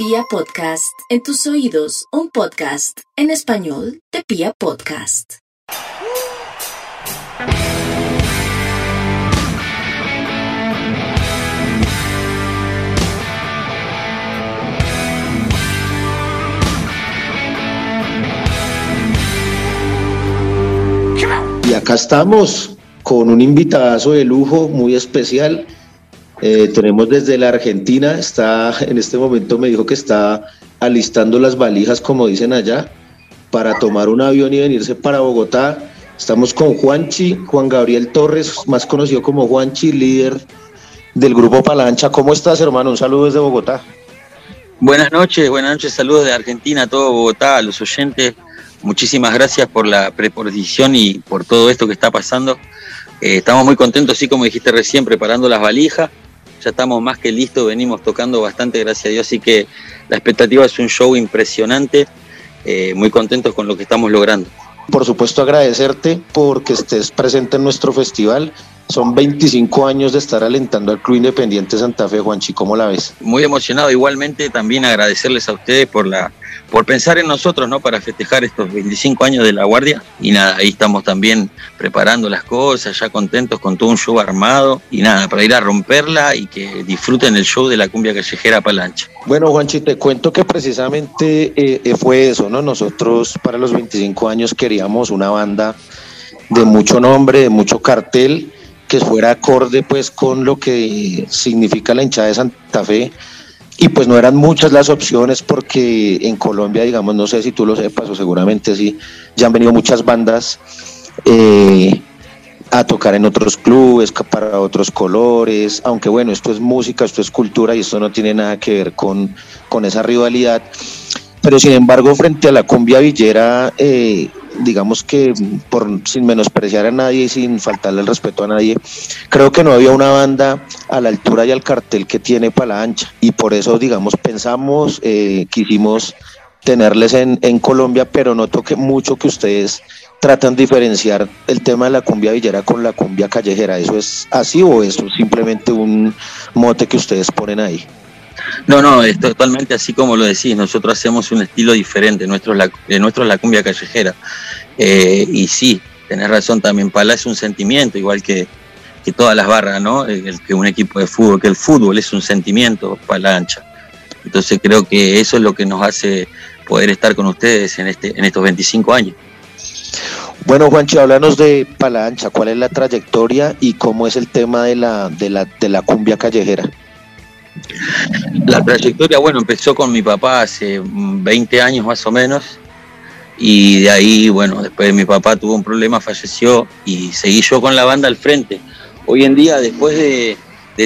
Pia Podcast, en tus oídos, un podcast en español de Pia Podcast. Y acá estamos con un invitadazo de lujo muy especial. Eh, tenemos desde la Argentina, está en este momento me dijo que está alistando las valijas, como dicen allá, para tomar un avión y venirse para Bogotá. Estamos con Juanchi, Juan Gabriel Torres, más conocido como Juanchi, líder del grupo Palancha. ¿Cómo estás, hermano? Un saludo desde Bogotá. Buenas noches, buenas noches, saludos de Argentina a todo Bogotá, a los oyentes. Muchísimas gracias por la preposición y por todo esto que está pasando. Eh, estamos muy contentos, así como dijiste recién, preparando las valijas. Ya estamos más que listos, venimos tocando bastante, gracias a Dios. Así que la expectativa es un show impresionante. Eh, muy contentos con lo que estamos logrando. Por supuesto, agradecerte porque estés presente en nuestro festival. Son 25 años de estar alentando al Club Independiente Santa Fe, Juanchi, ¿cómo la ves? Muy emocionado, igualmente también agradecerles a ustedes por la por pensar en nosotros, ¿no? Para festejar estos 25 años de la Guardia. Y nada, ahí estamos también preparando las cosas, ya contentos con todo un show armado. Y nada, para ir a romperla y que disfruten el show de la cumbia callejera Palancha. Bueno, Juanchi, te cuento que precisamente eh, fue eso, ¿no? Nosotros para los 25 años queríamos una banda de mucho nombre, de mucho cartel, que fuera acorde pues con lo que significa la hinchada de Santa Fe y pues no eran muchas las opciones porque en Colombia, digamos, no sé si tú lo sepas o seguramente sí, ya han venido muchas bandas eh, a tocar en otros clubes, para otros colores, aunque bueno, esto es música, esto es cultura y esto no tiene nada que ver con, con esa rivalidad. Pero sin embargo, frente a la cumbia villera, eh, digamos que por sin menospreciar a nadie y sin faltarle el respeto a nadie, creo que no había una banda a la altura y al cartel que tiene para ancha y por eso digamos pensamos, eh, quisimos tenerles en, en Colombia, pero noto que mucho que ustedes tratan de diferenciar el tema de la cumbia villera con la cumbia callejera. ¿Eso es así o es simplemente un mote que ustedes ponen ahí? No, no, es totalmente así como lo decís. Nosotros hacemos un estilo diferente. Nuestro, la, nuestro es la cumbia callejera. Eh, y sí, tenés razón también. Pala es un sentimiento, igual que, que todas las barras, ¿no? El, que un equipo de fútbol, que el fútbol es un sentimiento, pala ancha. Entonces creo que eso es lo que nos hace poder estar con ustedes en, este, en estos 25 años. Bueno, Juancho, háblanos de Pala Ancha, ¿cuál es la trayectoria y cómo es el tema de la, de la, de la cumbia callejera? La trayectoria, bueno, empezó con mi papá hace 20 años más o menos. Y de ahí, bueno, después mi papá tuvo un problema, falleció y seguí yo con la banda al frente. Hoy en día, después de,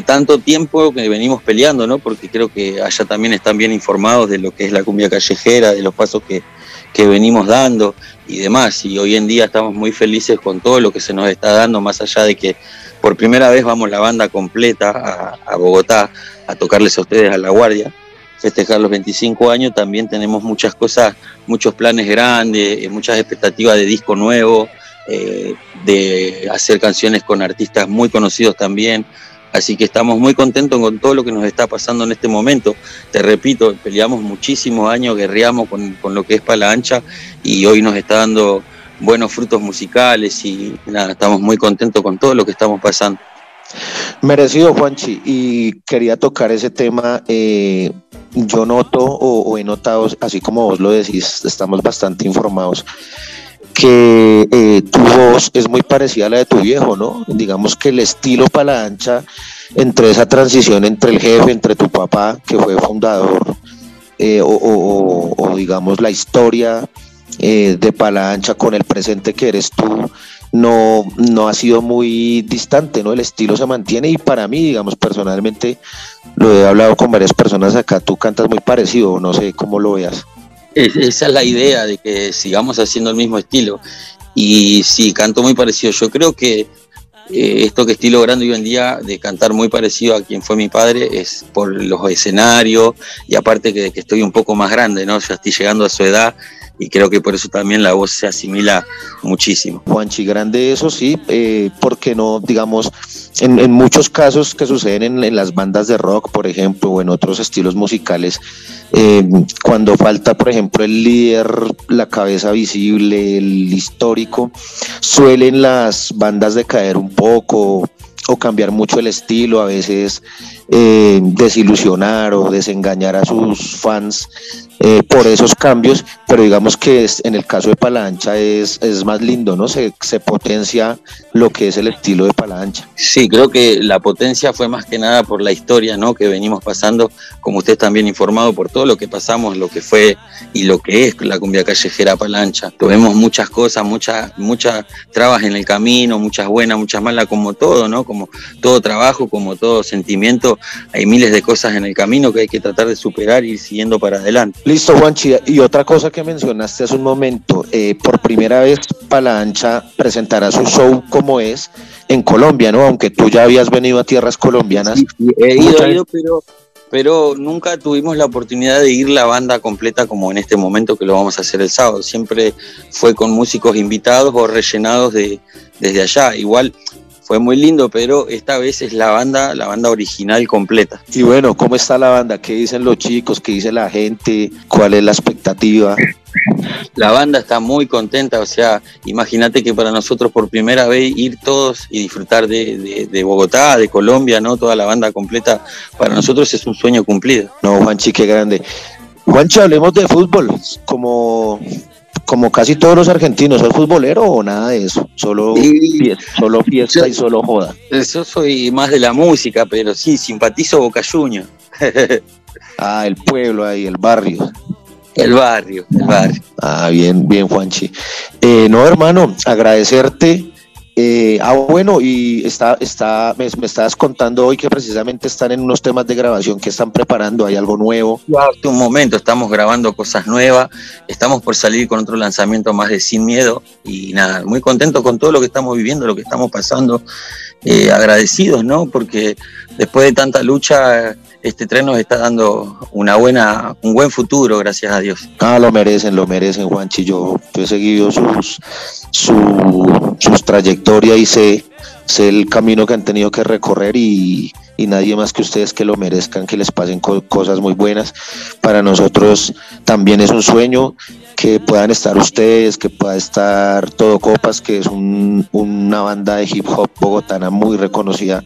tanto tiempo que venimos peleando, ¿no? Porque creo que allá también están bien informados de lo que es la cumbia callejera, de los pasos que, venimos dando y demás. Y hoy en día estamos muy felices con todo lo que se nos está dando, más allá de que por primera vez vamos la banda completa a Bogotá a tocarles a ustedes a la guardia, festejar los 25 años, también tenemos muchas cosas, muchos planes grandes, eh, muchas expectativas de disco nuevo, eh, de hacer canciones con artistas muy conocidos también. Así que estamos muy contentos con todo lo que nos está pasando en este momento. Te repito, peleamos muchísimos años, guerreamos con, con lo que es Pala Ancha y hoy nos está dando buenos frutos musicales y nada, estamos muy contentos con todo lo que estamos pasando. Merecido, Juanchi, y quería tocar ese tema. Eh, yo noto o, he notado, así como vos lo decís, estamos bastante informados, que eh, tu voz es muy parecida a la de tu viejo, ¿no? Digamos que el estilo para ancha, entre esa transición entre el jefe, entre tu papá, que fue fundador, eh, o, digamos la historia de Palancha con el presente que eres tú, no, no ha sido muy distante, ¿no? El estilo se mantiene y para mí, digamos, personalmente, lo he hablado con varias personas acá, tú cantas muy parecido, no sé cómo lo veas. esa es la idea de que sigamos haciendo el mismo estilo. Y sí, canto muy parecido. Yo creo que eh, esto que estoy logrando hoy en día de cantar muy parecido a quien fue mi padre es por los escenarios y aparte que, que estoy un poco más grande, ¿no? Ya estoy llegando a su edad y creo que por eso también la voz se asimila muchísimo. Juanchi, grande eso sí, eh, porque no, digamos, en, muchos casos que suceden en, las bandas de rock, por ejemplo, o en otros estilos musicales, eh, cuando falta, por ejemplo, el líder, la cabeza visible, el histórico, suelen las bandas decaer un poco o cambiar mucho el estilo, a veces eh, desilusionar o desengañar a sus fans eh, por esos cambios, pero digamos que es, en el caso de Palancha es, es más lindo, ¿no? Se, se potencia lo que es el estilo de Palancha. Sí, creo que la potencia fue más que nada por la historia, ¿no? Que venimos pasando, como usted también informado, por todo lo que pasamos, lo que fue y lo que es la cumbia callejera Palancha. Tuvimos muchas cosas, muchas, muchas trabas en el camino, muchas buenas, muchas malas, como todo, ¿no? Como todo trabajo, como todo sentimiento, hay miles de cosas en el camino que hay que tratar de superar y ir siguiendo para adelante. Listo, Juanchi. Y otra cosa que mencionaste hace un momento, eh, por primera vez Palancha presentará su show como es en Colombia, ¿no? Aunque tú ya habías venido a tierras colombianas. Sí, he ido, he ido, pero, pero nunca tuvimos la oportunidad de ir la banda completa como en este momento que lo vamos a hacer el sábado. Siempre fue con músicos invitados o rellenados de, desde allá. Igual fue muy lindo, pero esta vez es la banda, la banda original completa. Y bueno, ¿cómo está la banda? ¿Qué dicen los chicos? ¿Qué dice la gente? ¿Cuál es la expectativa? La banda está muy contenta, o sea, imagínate que para nosotros por primera vez ir todos y disfrutar de, de, Bogotá, de Colombia, ¿no? Toda la banda completa, para nosotros es un sueño cumplido. No, Juanchi, qué grande. Juanchi, hablemos de fútbol, como como casi todos los argentinos, ¿sos futbolero o nada de eso? Solo, fiesta, solo fiesta y solo joda. Yo soy más de la música, pero sí, simpatizo Boca Juniors. ah, el pueblo ahí, el barrio. El barrio, el barrio. Ah, bien, bien, Juanchi. Eh, no, hermano, agradecerte eh, ah, bueno, y está, está, me, estabas contando hoy que precisamente están en unos temas de grabación que están preparando, hay algo nuevo. Hace un momento estamos grabando cosas nuevas, estamos por salir con otro lanzamiento más de Sin Miedo y nada, muy contento con todo lo que estamos viviendo, lo que estamos pasando, eh, agradecidos, ¿no? Porque después de tanta lucha este tren nos está dando una buena, un buen futuro, gracias a Dios. Ah, lo merecen, lo merecen, Juanchi. Yo, yo he seguido sus, su, sus trayectorias y sé, sé el camino que han tenido que recorrer y, y nadie más que ustedes que lo merezcan, que les pasen cosas muy buenas. Para nosotros también es un sueño que puedan estar ustedes, que pueda estar Todo Copas, que es un, una banda de hip hop bogotana muy reconocida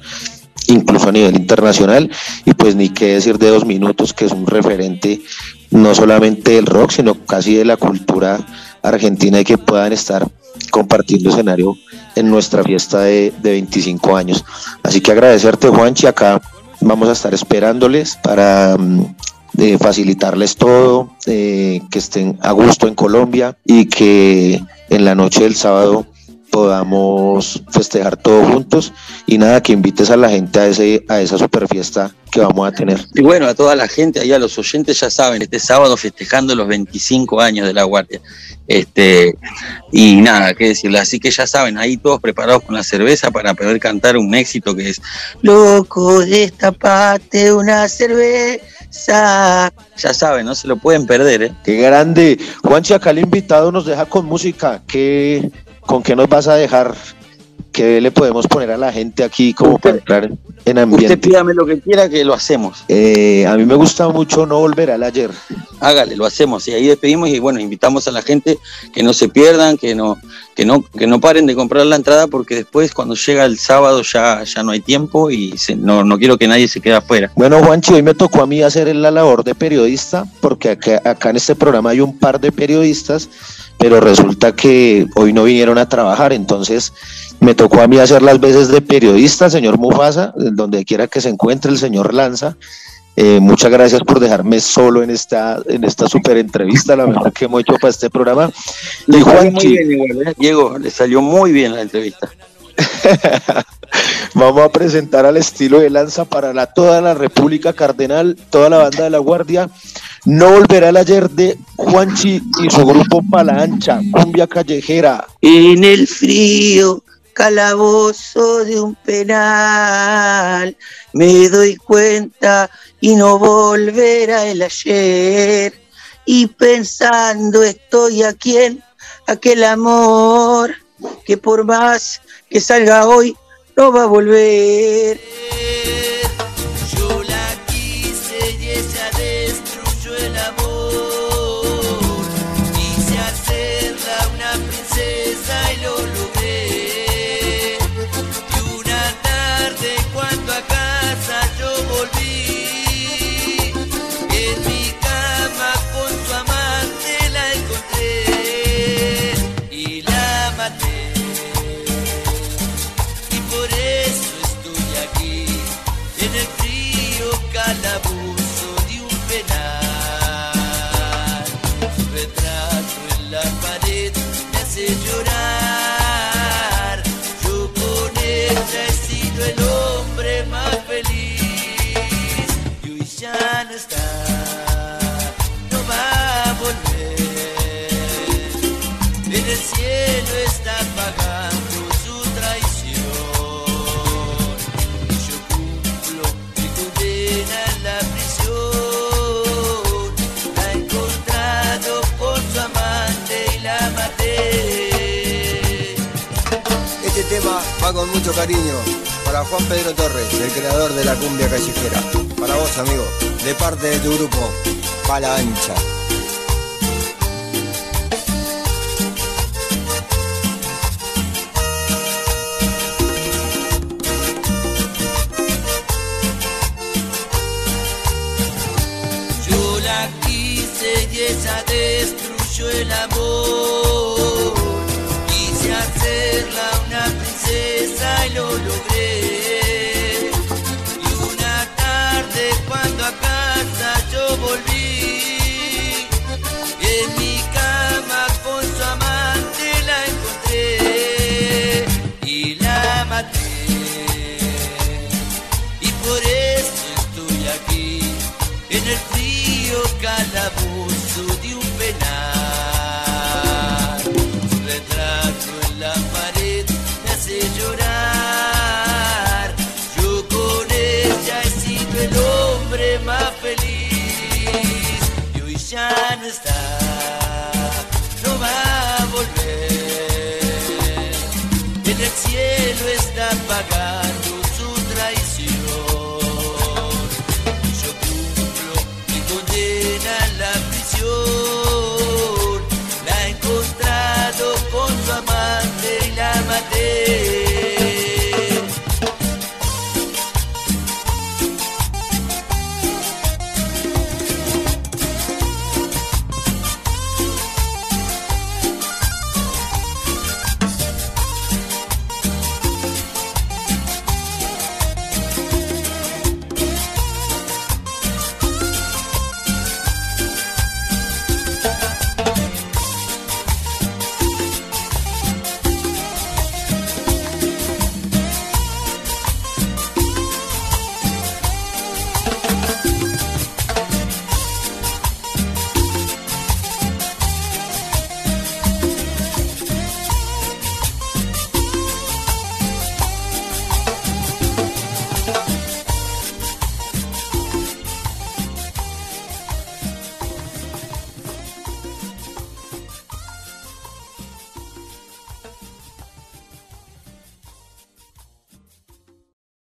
incluso a nivel internacional, y pues ni qué decir de dos minutos, que es un referente no solamente del rock, sino casi de la cultura argentina y que puedan estar compartiendo escenario en nuestra fiesta de, 25 años. Así que agradecerte, Juanchi, acá vamos a estar esperándoles para mm, eh, facilitarles todo, eh, que estén a gusto en Colombia y que en la noche del sábado podamos festejar todos juntos y nada, que invites a la gente a, ese, a esa super fiesta que vamos a tener. Y bueno, a toda la gente, ahí a los oyentes ya saben, este sábado festejando los 25 años de la Guardia. Este, y nada, qué decirle, así que ya saben, ahí todos preparados con la cerveza para poder cantar un éxito que es Loco, destapate una cerveza. Ya saben, no se lo pueden perder, ¿eh? Qué grande. Juanchi, acá el invitado nos deja con música. ¿Qué, ¿Con qué nos vas a dejar? ¿Qué le podemos poner a la gente aquí como para entrar en ambiente? Usted pídame lo que quiera que lo hacemos. Eh, a mí me gusta mucho no volver al ayer. Hágale, lo hacemos y ahí despedimos y bueno, invitamos a la gente que no se pierdan, que no, que no, que no paren de comprar la entrada porque después cuando llega el sábado ya, ya no hay tiempo y no, no quiero que nadie se quede afuera. Bueno, Juanchi, hoy me tocó a mí hacer la labor de periodista porque acá, acá en este programa hay un par de periodistas pero resulta que hoy no vinieron a trabajar, entonces me tocó a mí hacer las veces de periodista, señor Mufasa, donde quiera que se encuentre el señor Lanza. Eh, muchas gracias por dejarme solo en esta, en esta super entrevista, la mejor que hemos hecho para este programa. Le salió muy bien, ¿eh? Diego, le salió muy bien la entrevista. Vamos a presentar al estilo de Lanza para la, toda la República Cardenal, toda la banda de la Guardia. No volverá el ayer de Juanchi y su grupo Palancha, cumbia callejera. En el frío calabozo de un penal. Me doy cuenta y no volverá el ayer. Y pensando estoy aquí en aquel amor que por más que salga hoy no va a volver. tema va con mucho cariño para Juan Pedro Torres, el creador de la cumbia callejera. Para vos, amigo, de parte de tu grupo, Pala Ancha. Yo la quise y ella destruyó el amor. en el frío calabozo.